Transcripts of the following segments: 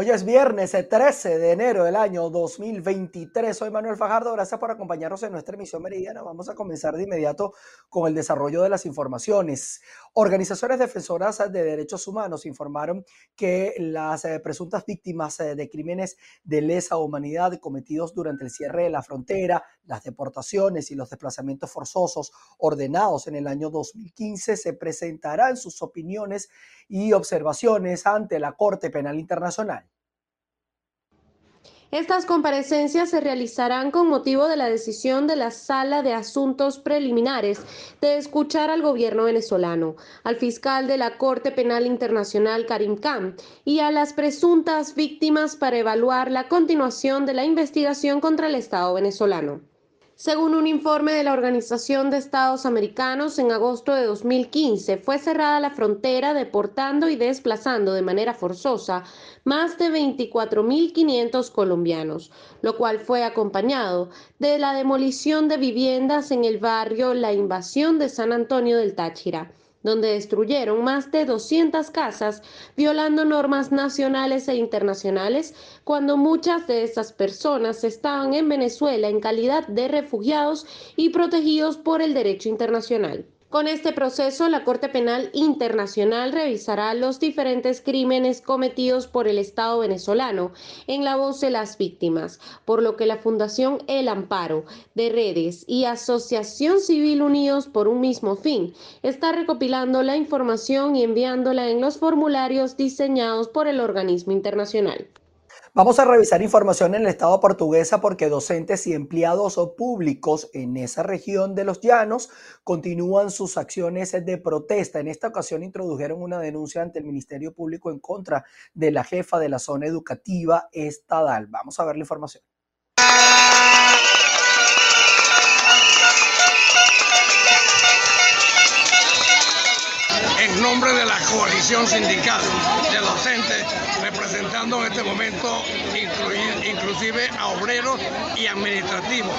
Hoy es viernes 13 eh, de enero del año 2023. Soy Manuel Fajardo. Gracias por acompañarnos en nuestra emisión meridiana. Vamos a comenzar de inmediato con el desarrollo de las informaciones. Organizaciones defensoras de derechos humanos informaron que las eh, presuntas víctimas eh, de crímenes de lesa humanidad cometidos durante el cierre de la frontera, las deportaciones y los desplazamientos forzosos ordenados en el año 2015 se presentarán sus opiniones y observaciones ante la Corte Penal Internacional. Estas comparecencias se realizarán con motivo de la decisión de la Sala de Asuntos Preliminares de escuchar al gobierno venezolano, al fiscal de la Corte Penal Internacional Karim Khan y a las presuntas víctimas para evaluar la continuación de la investigación contra el Estado venezolano. Según un informe de la Organización de Estados Americanos, en agosto de 2015 fue cerrada la frontera deportando y desplazando de manera forzosa más de 24.500 colombianos, lo cual fue acompañado de la demolición de viviendas en el barrio La Invasión de San Antonio del Táchira donde destruyeron más de 200 casas, violando normas nacionales e internacionales, cuando muchas de esas personas estaban en Venezuela en calidad de refugiados y protegidos por el derecho internacional. Con este proceso, la Corte Penal Internacional revisará los diferentes crímenes cometidos por el Estado venezolano en la voz de las víctimas, por lo que la Fundación El Amparo de Redes y Asociación Civil Unidos por un mismo fin está recopilando la información y enviándola en los formularios diseñados por el organismo internacional. Vamos a revisar información en el Estado portuguesa porque docentes y empleados públicos en esa región de los llanos continúan sus acciones de protesta. En esta ocasión introdujeron una denuncia ante el Ministerio Público en contra de la jefa de la zona educativa estatal. Vamos a ver la información. De la coalición sindical de docentes, representando en este momento inclusive a obreros y administrativos,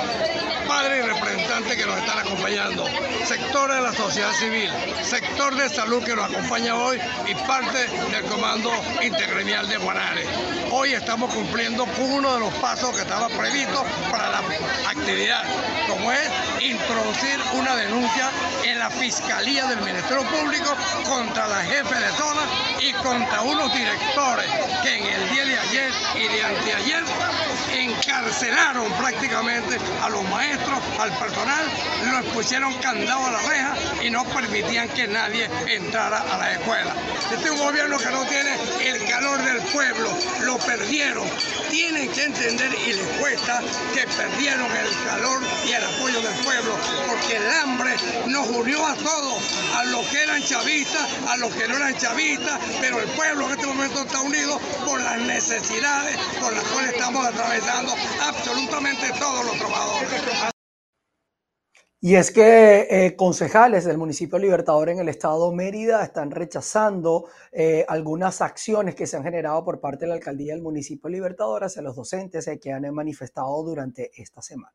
padres y representantes que nos están acompañando, sectores de la sociedad civil, sector de salud que nos acompaña hoy y parte del comando intergremial de Guanare. Hoy estamos cumpliendo con uno de los pasos que estaba previsto para la actividad, como es introducir una denuncia la Fiscalía del Ministerio Público contra la jefe de zona y contra unos directores que en el día de ayer y de anteayer encarcelaron prácticamente a los maestros, al personal, los pusieron candado a la reja y no permitían que nadie entrara a la escuela. Este es un gobierno que no tiene el calor del pueblo, lo perdieron. Tienen que entender y les cuesta que perdieron el calor y el apoyo del pueblo, porque el hambre nos unió a todos, a los que eran chavistas, a los que no eran chavistas, pero el pueblo en este momento está unido por las necesidades por las cuales estamos atravesando absolutamente todos los trabajadores. Y es que eh, concejales del municipio Libertador en el estado Mérida están rechazando eh, algunas acciones que se han generado por parte de la alcaldía del municipio Libertador hacia los docentes eh, que han manifestado durante esta semana.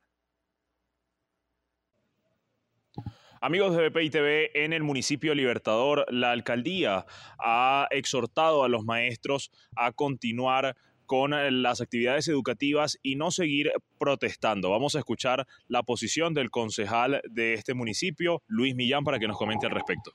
Amigos de BPI TV, en el municipio Libertador, la alcaldía ha exhortado a los maestros a continuar con eh, las actividades educativas y no seguir protestando. Vamos a escuchar la posición del concejal de este municipio, Luis Millán, para que nos comente al respecto.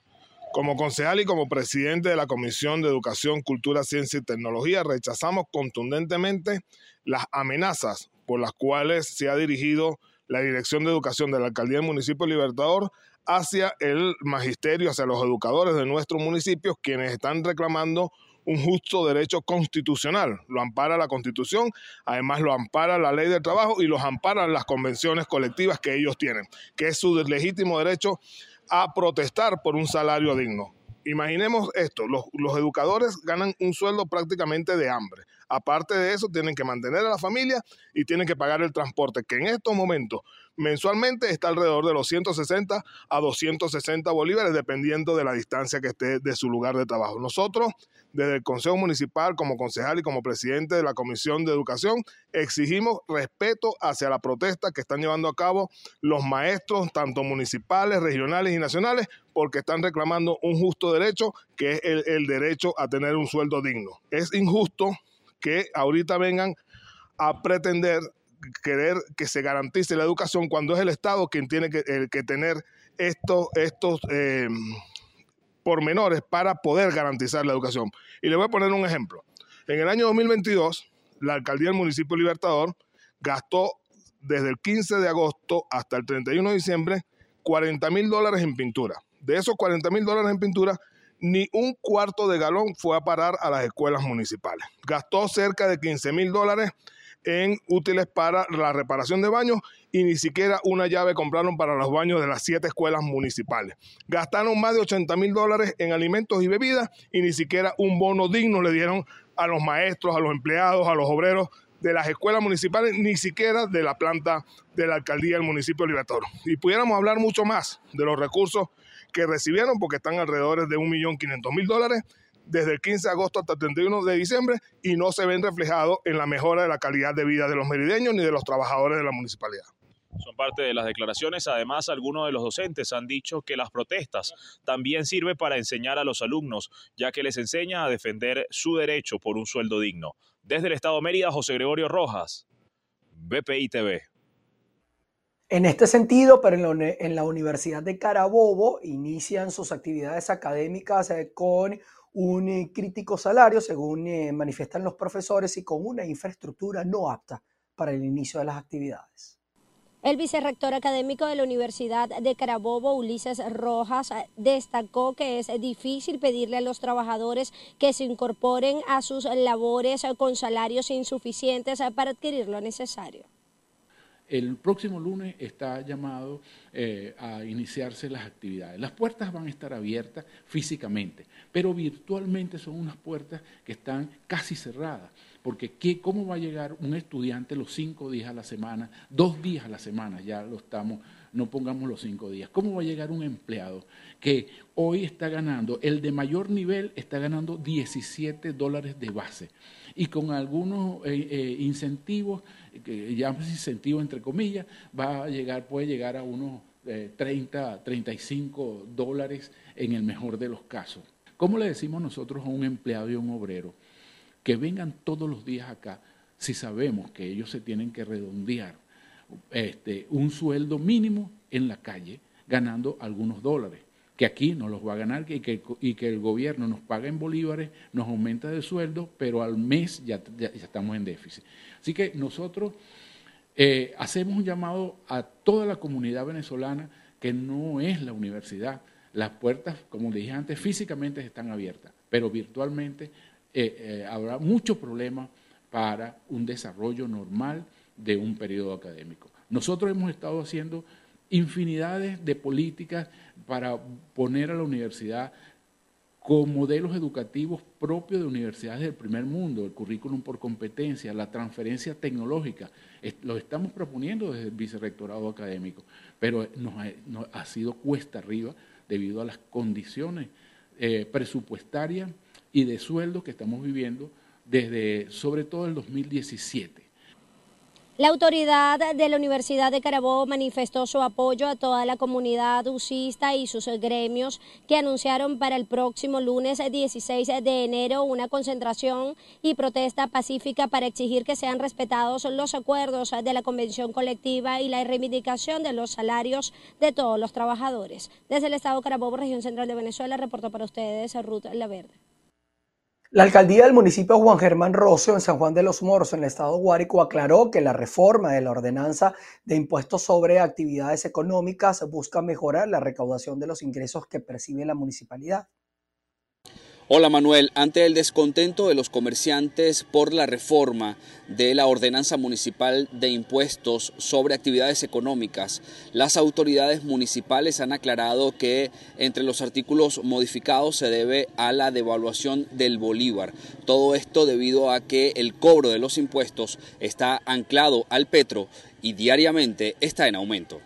Como concejal y como presidente de la Comisión de Educación, Cultura, Ciencia y Tecnología, rechazamos contundentemente las amenazas por las cuales se ha dirigido la Dirección de Educación de la Alcaldía del Municipio Libertador hacia el magisterio, hacia los educadores de nuestros municipios, quienes están reclamando un justo derecho constitucional. Lo ampara la Constitución, además lo ampara la ley del trabajo y los amparan las convenciones colectivas que ellos tienen, que es su legítimo derecho a protestar por un salario digno. Imaginemos esto, los, los educadores ganan un sueldo prácticamente de hambre. Aparte de eso, tienen que mantener a la familia y tienen que pagar el transporte, que en estos momentos mensualmente está alrededor de los 160 a 260 bolívares, dependiendo de la distancia que esté de su lugar de trabajo. Nosotros, desde el Consejo Municipal, como concejal y como presidente de la Comisión de Educación, exigimos respeto hacia la protesta que están llevando a cabo los maestros, tanto municipales, regionales y nacionales, porque están reclamando un justo derecho, que es el, el derecho a tener un sueldo digno. Es injusto que ahorita vengan a pretender querer que se garantice la educación cuando es el Estado quien tiene que, tener estos, estos eh, pormenores para poder garantizar la educación. Y le voy a poner un ejemplo. En el año 2022, la alcaldía del municipio Libertador gastó desde el 15 de agosto hasta el 31 de diciembre 40 mil dólares en pintura. De esos 40 mil dólares en pintura, ni un cuarto de galón fue a parar a las escuelas municipales. Gastó cerca de 15 mil dólares en útiles para la reparación de baños y ni siquiera una llave compraron para los baños de las siete escuelas municipales. Gastaron más de 80 mil dólares en alimentos y bebidas y ni siquiera un bono digno le dieron a los maestros, a los empleados, a los obreros de las escuelas municipales, ni siquiera de la planta de la alcaldía del municipio de. Y pudiéramos hablar mucho más de los recursos que recibieron, porque están alrededor de 1.500.000 dólares, desde el 15 de agosto hasta el 31 de diciembre y no se ven reflejados en la mejora de la calidad de vida de los merideños ni de los trabajadores de la municipalidad. Son parte de las declaraciones. Además, algunos de los docentes han dicho que las protestas también sirven para enseñar a los alumnos, ya que les enseña a defender su derecho por un sueldo digno. Desde el Estado de Mérida, José Gregorio Rojas, BPI TV. En este sentido, pero en la, Universidad de Carabobo inician sus actividades académicas eh, con un eh, crítico salario, según eh, manifiestan los profesores, y con una infraestructura no apta para el inicio de las actividades. El vicerrector académico de la Universidad de Carabobo, Ulises Rojas, destacó que es difícil pedirle a los trabajadores que se incorporen a sus labores con salarios insuficientes para adquirir lo necesario. El próximo lunes está llamado eh, a iniciarse las actividades. Las puertas van a estar abiertas físicamente, pero virtualmente son unas puertas que están casi cerradas. Porque ¿qué, ¿cómo va a llegar un estudiante los cinco días a la semana, dos días a la semana, ya lo estamos, no pongamos los cinco días? ¿Cómo va a llegar un empleado que hoy está ganando, el de mayor nivel está ganando 17 dólares de base? y con algunos eh, eh, incentivos, que llamamos incentivos entre comillas, va a llegar, puede llegar a unos 30, eh, 35 dólares en el mejor de los casos. ¿Cómo le decimos nosotros a un empleado y a un obrero que vengan todos los días acá si sabemos que ellos se tienen que redondear este, un sueldo mínimo en la calle ganando algunos dólares? que aquí no los va a ganar y que, y que el gobierno nos paga en bolívares, nos aumenta de sueldo, pero al mes ya, estamos en déficit. Así que nosotros eh, hacemos un llamado a toda la comunidad venezolana que no es la universidad. Las puertas, como dije antes, físicamente están abiertas, pero virtualmente eh, eh, habrá muchos problemas para un desarrollo normal de un periodo académico. Nosotros hemos estado haciendo infinidades de políticas para poner a la universidad con modelos educativos propios de universidades del primer mundo, el currículum por competencia, la transferencia tecnológica. Lo estamos proponiendo desde el vicerrectorado académico, pero nos ha, sido cuesta arriba debido a las condiciones eh, presupuestarias y de sueldo que estamos viviendo desde sobre todo el 2017. La autoridad de la Universidad de Carabobo manifestó su apoyo a toda la comunidad usista y sus gremios que anunciaron para el próximo lunes 16 de enero una concentración y protesta pacífica para exigir que sean respetados los acuerdos de la convención colectiva y la reivindicación de los salarios de todos los trabajadores. Desde el Estado Carabobo, región central de Venezuela, reportó para ustedes Ruth Laverde. La alcaldía del municipio Juan Germán Rocio en San Juan de los Moros, en el estado Guárico, aclaró que la reforma de la ordenanza de impuestos sobre actividades económicas busca mejorar la recaudación de los ingresos que percibe la municipalidad. Hola Manuel, ante el descontento de los comerciantes por la reforma de la ordenanza municipal de impuestos sobre actividades económicas, las autoridades municipales han aclarado que entre los artículos modificados se debe a la devaluación del bolívar. Todo esto debido a que el cobro de los impuestos está anclado al petro y diariamente está en aumento.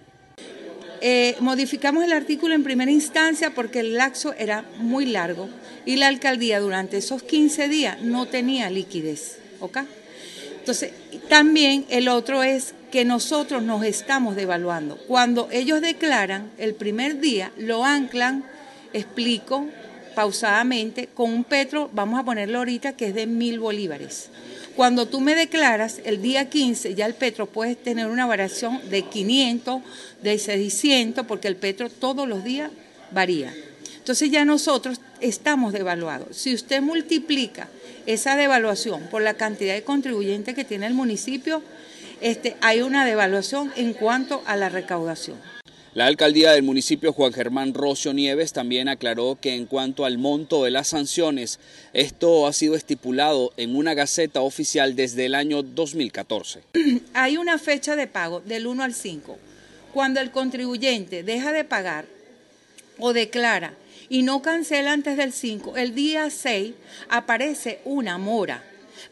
Eh, modificamos el artículo en primera instancia porque el laxo era muy largo y la alcaldía durante esos 15 días no tenía liquidez. ¿ok? Entonces, también el otro es que nosotros nos estamos devaluando. Cuando ellos declaran el primer día, lo anclan, explico pausadamente, con un petro, vamos a ponerlo ahorita, que es de mil bolívares. Cuando tú me declaras el día 15, ya el petro puede tener una variación de 500, de 600, porque el petro todos los días varía. Entonces ya nosotros estamos devaluados. Si usted multiplica esa devaluación por la cantidad de contribuyentes que tiene el municipio, este, hay una devaluación en cuanto a la recaudación. La alcaldía del municipio Juan Germán Rocio Nieves también aclaró que en cuanto al monto de las sanciones, esto ha sido estipulado en una gaceta oficial desde el año 2014. Hay una fecha de pago del 1 al 5. Cuando el contribuyente deja de pagar o declara y no cancela antes del 5, el día 6 aparece una mora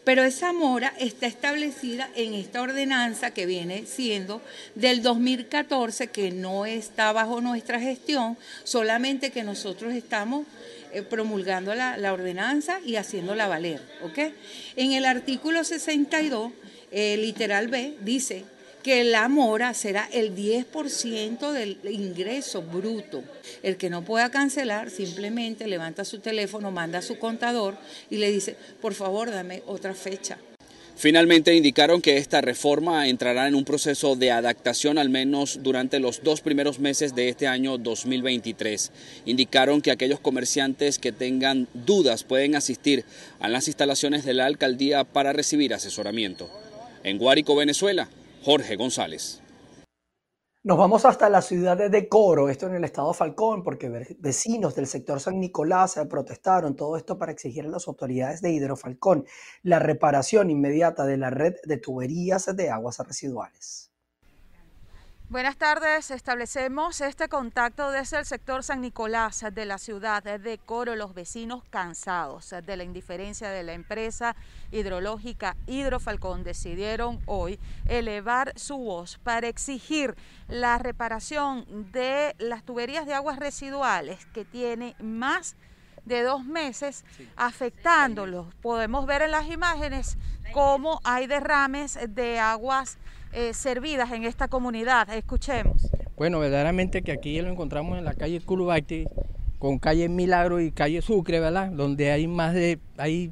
pero esa mora está establecida en esta ordenanza que viene siendo del 2014, que no está bajo nuestra gestión, solamente que nosotros estamos eh, promulgando la, ordenanza y haciéndola valer. En el artículo 62, eh, literal B, dice que la mora será el 10% del ingreso bruto. El que no pueda cancelar simplemente levanta su teléfono, manda a su contador y le dice, por favor, dame otra fecha. Finalmente indicaron que esta reforma entrará en un proceso de adaptación al menos durante los dos primeros meses de este año 2023. Indicaron que aquellos comerciantes que tengan dudas pueden asistir a las instalaciones de la alcaldía para recibir asesoramiento. En Guárico, Venezuela, Jorge González. Nos vamos hasta la ciudad de Decoro, esto en el estado Falcón, porque vecinos del sector San Nicolás protestaron todo esto para exigir a las autoridades de Hidrofalcón la reparación inmediata de la red de tuberías de aguas residuales. Buenas tardes, establecemos este contacto desde el sector San Nicolás de la ciudad de Coro, los vecinos cansados de la indiferencia de la empresa hidrológica Hidrofalcón decidieron hoy elevar su voz para exigir la reparación de las tuberías de aguas residuales que tiene más de dos meses afectándolos. Podemos ver en las imágenes cómo hay derrames de aguas eh, servidas en esta comunidad. Escuchemos. Bueno, verdaderamente que aquí lo encontramos en la calle Culubacti, con calle Milagro y calle Sucre, ¿verdad? Donde hay más de, hay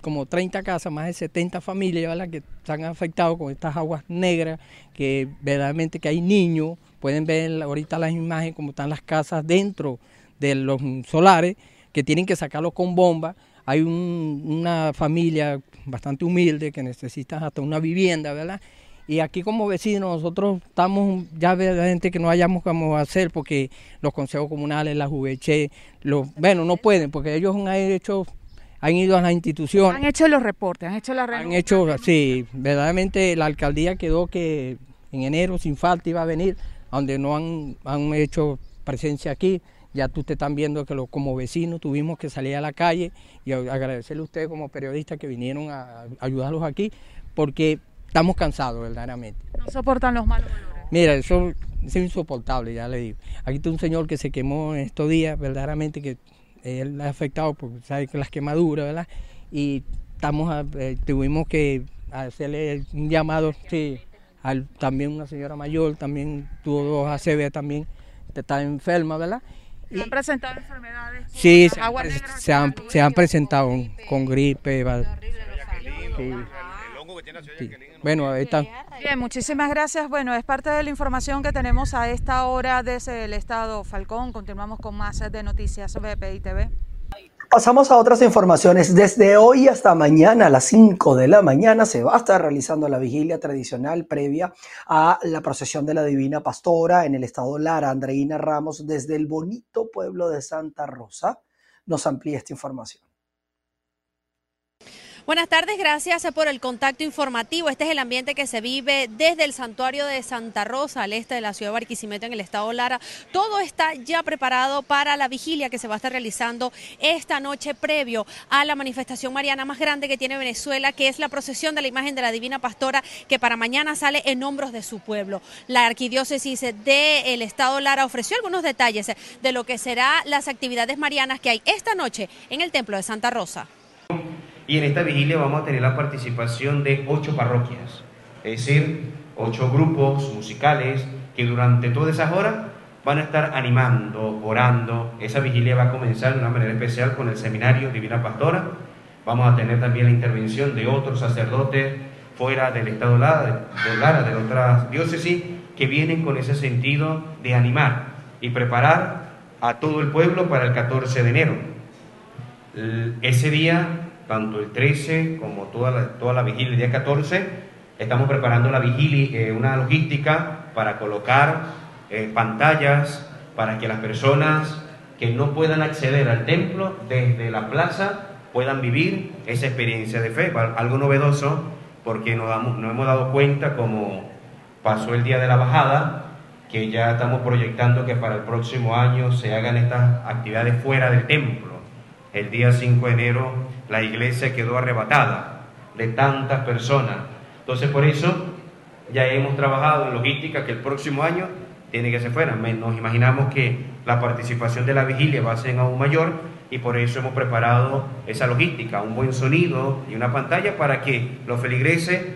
como 30 casas, más de 70 familias, ¿verdad? Que están afectados con estas aguas negras, que verdaderamente que hay niños, pueden ver ahorita las imágenes como están las casas dentro de los solares, que tienen que sacarlos con bomba. Hay una familia bastante humilde que necesita hasta una vivienda, ¿verdad? Y aquí como vecinos nosotros estamos ya gente que no hayamos cómo hacer porque los consejos comunales, la los, bueno, no pueden porque ellos han hecho, han ido a las instituciones. Han hecho los reportes, han hecho la Han hecho, sí, verdaderamente la alcaldía quedó que en enero sin falta iba a venir, donde no han, han hecho presencia aquí. Ya tú te están viendo que como vecinos tuvimos que salir a la calle y agradecerle a ustedes como periodistas que vinieron a ayudarlos aquí, porque estamos cansados verdaderamente. ¿No soportan los malos olores? Mira, eso es insoportable, ya le digo. Aquí está un señor que se quemó en estos días, verdaderamente que él ha afectado porque sabe que las quemaduras, ¿verdad? Y estamos eh, tuvimos que hacerle un llamado, sí, al, también una señora mayor, también tuvo dos ACV también, está enferma, ¿verdad? ¿Se han presentado enfermedades? Sí, se, han, se han presentado con gripe. Sí. Bueno, ahí está. Bien, muchísimas gracias. Bueno, es parte de la información que tenemos a esta hora desde el estado Falcón. Continuamos con más de noticias sobre TV. Pasamos a otras informaciones. Desde hoy hasta mañana a las 5 de la mañana se va a estar realizando la vigilia tradicional previa a la procesión de la Divina Pastora en el estado Lara. Andreina Ramos desde el bonito pueblo de Santa Rosa nos amplía esta información. Buenas tardes, gracias por el contacto informativo. Este es el ambiente que se vive desde el santuario de Santa Rosa, al este de la ciudad de Barquisimeto, en el estado Lara. Todo está ya preparado para la vigilia que se va a estar realizando esta noche previo a la manifestación mariana más grande que tiene Venezuela, que es la procesión de la imagen de la Divina Pastora, que para mañana sale en hombros de su pueblo. La arquidiócesis del estado Lara ofreció algunos detalles de lo que serán las actividades marianas que hay esta noche en el templo de Santa Rosa. Y en esta vigilia vamos a tener la participación de ocho parroquias, es decir, ocho grupos musicales que durante todas esas horas van a estar animando, orando. Esa vigilia va a comenzar de una manera especial con el seminario Divina Pastora. Vamos a tener también la intervención de otros sacerdotes fuera del estado de Lara, de otras diócesis, que vienen con ese sentido de animar y preparar a todo el pueblo para el 14 de enero. Ese día, tanto el 13 como toda la, toda vigilia, el día 14, estamos preparando la vigilia, eh, una logística para colocar eh, pantallas para que las personas que no puedan acceder al templo desde la plaza puedan vivir esa experiencia de fe, algo novedoso porque nos, nos hemos dado cuenta como pasó el día de la bajada, que ya estamos proyectando que para el próximo año se hagan estas actividades fuera del templo. El día 5 de enero la iglesia quedó arrebatada de tantas personas. Entonces por eso ya hemos trabajado en logística que el próximo año tiene que ser fuera. Nos imaginamos que la participación de la vigilia va a ser aún mayor y por eso hemos preparado esa logística, un buen sonido y una pantalla para que los feligreses,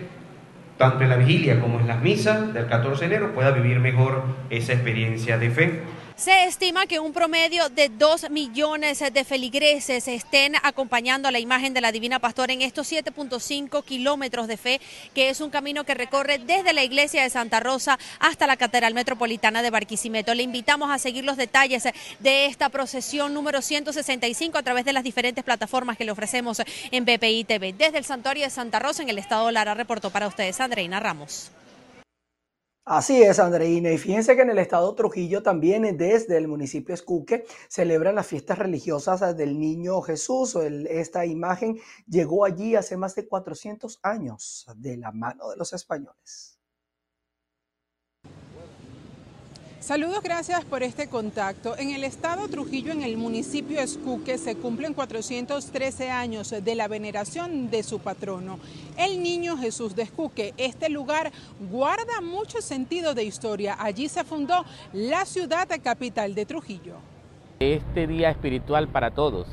tanto en la vigilia como en las misas del 14 de enero, puedan vivir mejor esa experiencia de fe. Se estima que un promedio de 2 millones de feligreses estén acompañando a la imagen de la Divina Pastora en estos 7.5 kilómetros de fe, que es un camino que recorre desde la iglesia de Santa Rosa hasta la Catedral Metropolitana de Barquisimeto. Le invitamos a seguir los detalles de esta procesión número 165 a través de las diferentes plataformas que le ofrecemos en BPI TV. Desde el Santuario de Santa Rosa, en el estado Lara, reportó para ustedes Andreina Ramos. Así es, Andreina. Y fíjense que en el estado Trujillo también, desde el municipio Escuque, celebran las fiestas religiosas del Niño Jesús. esta imagen llegó allí hace más de 400 años de la mano de los españoles. Saludos, gracias por este contacto. En el estado Trujillo, en el municipio Escuque, se cumplen 413 años de la veneración de su patrono, el Niño Jesús de Escuque. Este lugar guarda mucho sentido de historia. Allí se fundó la ciudad capital de Trujillo. Este día espiritual para todos.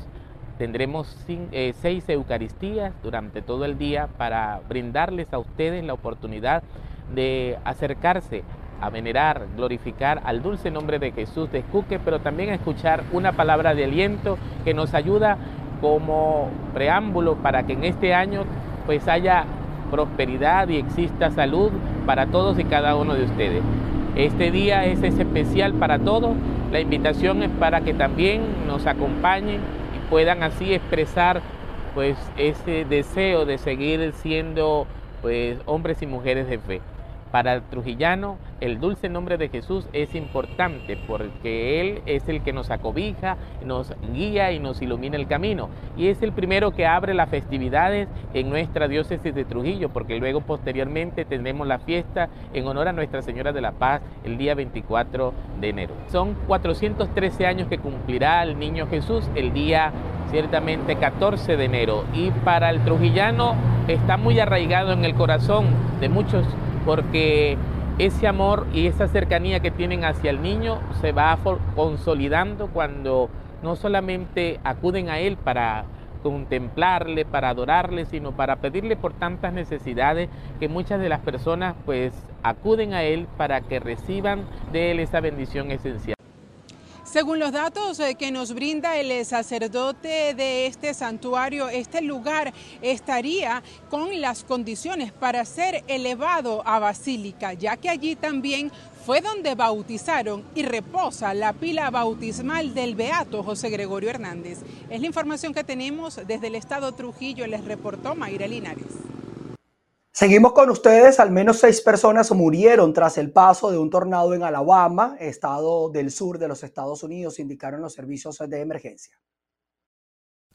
Tendremos eh, seis Eucaristías durante todo el día para brindarles a ustedes la oportunidad de acercarse a venerar, glorificar al dulce nombre de Jesús de Escuque, pero también a escuchar una palabra de aliento que nos ayuda como preámbulo para que en este año pues haya prosperidad y exista salud para todos y cada uno de ustedes. Este día es especial para todos. La invitación es para que también nos acompañen y puedan así expresar pues ese deseo de seguir siendo pues hombres y mujeres de fe. Para el trujillano, el dulce nombre de Jesús es importante porque Él es el que nos acobija, nos guía y nos ilumina el camino. Y es el primero que abre las festividades en nuestra diócesis de Trujillo, porque luego posteriormente tendremos la fiesta en honor a Nuestra Señora de la Paz el día 24 de enero. Son 413 años que cumplirá el niño Jesús el día ciertamente 14 de enero. Y para el trujillano está muy arraigado en el corazón de muchos porque ese amor y esa cercanía que tienen hacia el niño se va consolidando cuando no solamente acuden a él para contemplarle, para adorarle, sino para pedirle por tantas necesidades que muchas de las personas pues acuden a él para que reciban de él esa bendición esencial. Según los datos eh, que nos brinda el sacerdote de este santuario, este lugar estaría con las condiciones para ser elevado a basílica, ya que allí también fue donde bautizaron y reposa la pila bautismal del beato José Gregorio Hernández. Es la información que tenemos desde el estado Trujillo, les reportó Mayra Linares. Seguimos con ustedes. Al menos seis personas murieron tras el paso de un tornado en Alabama, estado del sur de los Estados Unidos, indicaron los servicios de emergencia.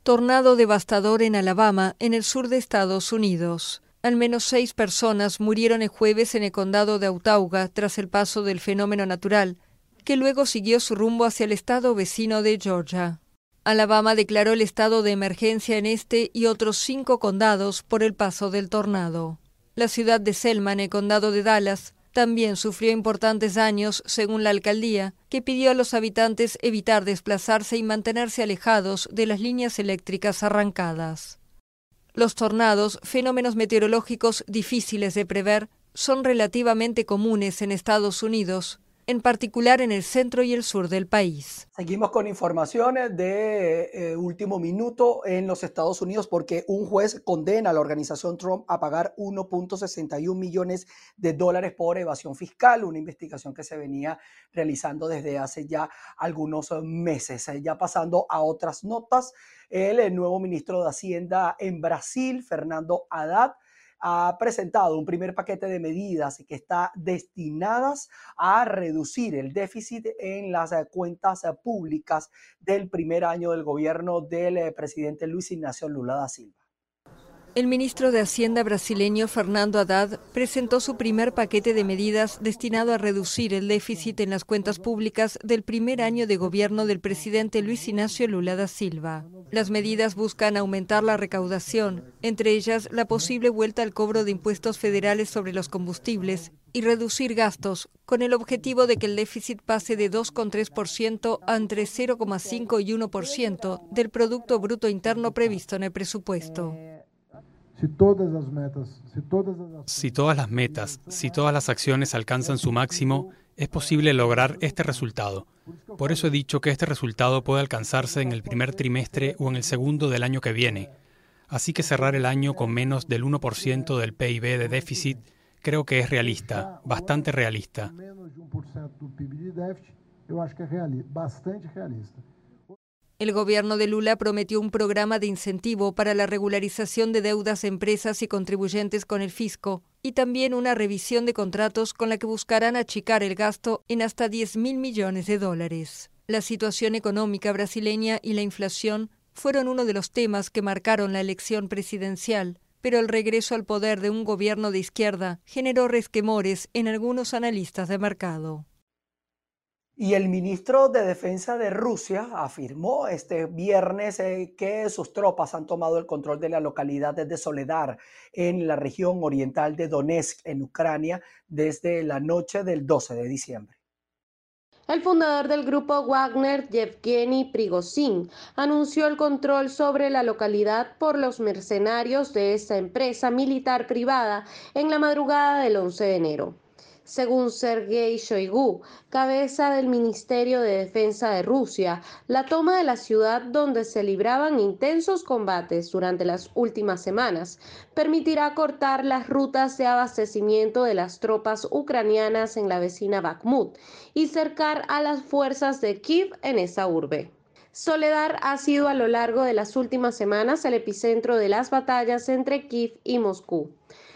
Tornado devastador en Alabama, en el sur de Estados Unidos. Al menos seis personas murieron el jueves en el condado de Autauga tras el paso del fenómeno natural, que luego siguió su rumbo hacia el estado vecino de Georgia. Alabama declaró el estado de emergencia en este y otros cinco condados por el paso del tornado. La ciudad de Selma, en el condado de Dallas, también sufrió importantes daños, según la alcaldía, que pidió a los habitantes evitar desplazarse y mantenerse alejados de las líneas eléctricas arrancadas. Los tornados, fenómenos meteorológicos difíciles de prever, son relativamente comunes en Estados Unidos, en particular en el centro y el sur del país. Seguimos con informaciones de eh, último minuto en los Estados Unidos porque un juez condena a la organización Trump a pagar 1.61 millones de dólares por evasión fiscal, una investigación que se venía realizando desde hace ya algunos meses. Eh, ya pasando a otras notas, el, el nuevo ministro de Hacienda en Brasil, Fernando Haddad, ha presentado un primer paquete de medidas que está destinadas a reducir el déficit en las eh, cuentas eh, públicas del primer año del gobierno del eh, presidente Luis Ignacio Lula da Silva. El ministro de Hacienda brasileño Fernando Haddad presentó su primer paquete de medidas destinado a reducir el déficit en las cuentas públicas del primer año de gobierno del presidente Luis Ignacio Lula da Silva. Las medidas buscan aumentar la recaudación, entre ellas la posible vuelta al cobro de impuestos federales sobre los combustibles y reducir gastos, con el objetivo de que el déficit pase de 2,3% a entre 0,5 y 1% del Producto Bruto Interno previsto en el presupuesto. Si todas las metas, si todas las... Si todas las metas, si todas las acciones alcanzan su máximo, es posible lograr este resultado. Por eso he dicho que este resultado puede alcanzarse en el primer trimestre o en el segundo del año que viene. Así que cerrar el año con menos del 1% del PIB de déficit creo que es realista, bastante realista. El gobierno de Lula prometió un programa de incentivo para la regularización de deudas empresas y contribuyentes con el fisco y también una revisión de contratos con la que buscarán achicar el gasto en hasta 10 mil millones de dólares. La situación económica brasileña y la inflación fueron uno de los temas que marcaron la elección presidencial, pero el regreso al poder de un gobierno de izquierda generó resquemores en algunos analistas de mercado. Y el ministro de Defensa de Rusia afirmó este viernes eh, que sus tropas han tomado el control de la localidad de Soledar en la región oriental de Donetsk, en Ucrania, desde la noche del 12 de diciembre. El fundador del grupo Wagner, Yevgeny Prigozhin, anunció el control sobre la localidad por los mercenarios de esta empresa militar privada en la madrugada del 11 de enero según Sergei Shoigu, cabeza del Ministerio de Defensa de Rusia, la toma de la ciudad donde se libraban intensos combates durante las últimas semanas permitirá cortar las rutas de abastecimiento de las tropas ucranianas en la vecina Bakhmut y cercar a las fuerzas de Kiev en esa urbe. Soledar ha sido a lo largo de las últimas semanas el epicentro de las batallas entre Kiev y Moscú.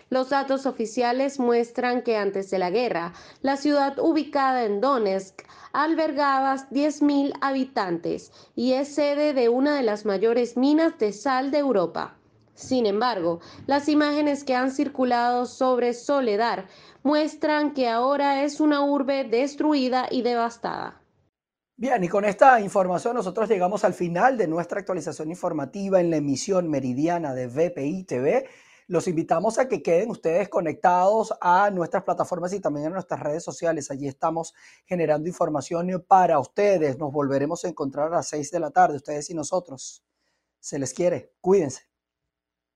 Los datos oficiales muestran que antes de la guerra, la ciudad ubicada en Donetsk albergaba 10.000 habitantes y es sede de una de las mayores minas de sal de Europa. Sin embargo, las imágenes que han circulado sobre Soledar muestran que ahora es una urbe destruida y devastada. Bien, y con esta información nosotros llegamos al final de nuestra actualización informativa en la emisión meridiana de VPI TV. Los invitamos a que queden ustedes conectados a nuestras plataformas y también a nuestras redes sociales. Allí estamos generando información para ustedes. Nos volveremos a encontrar a las 6 de la tarde, ustedes y nosotros. Se les quiere. Cuídense.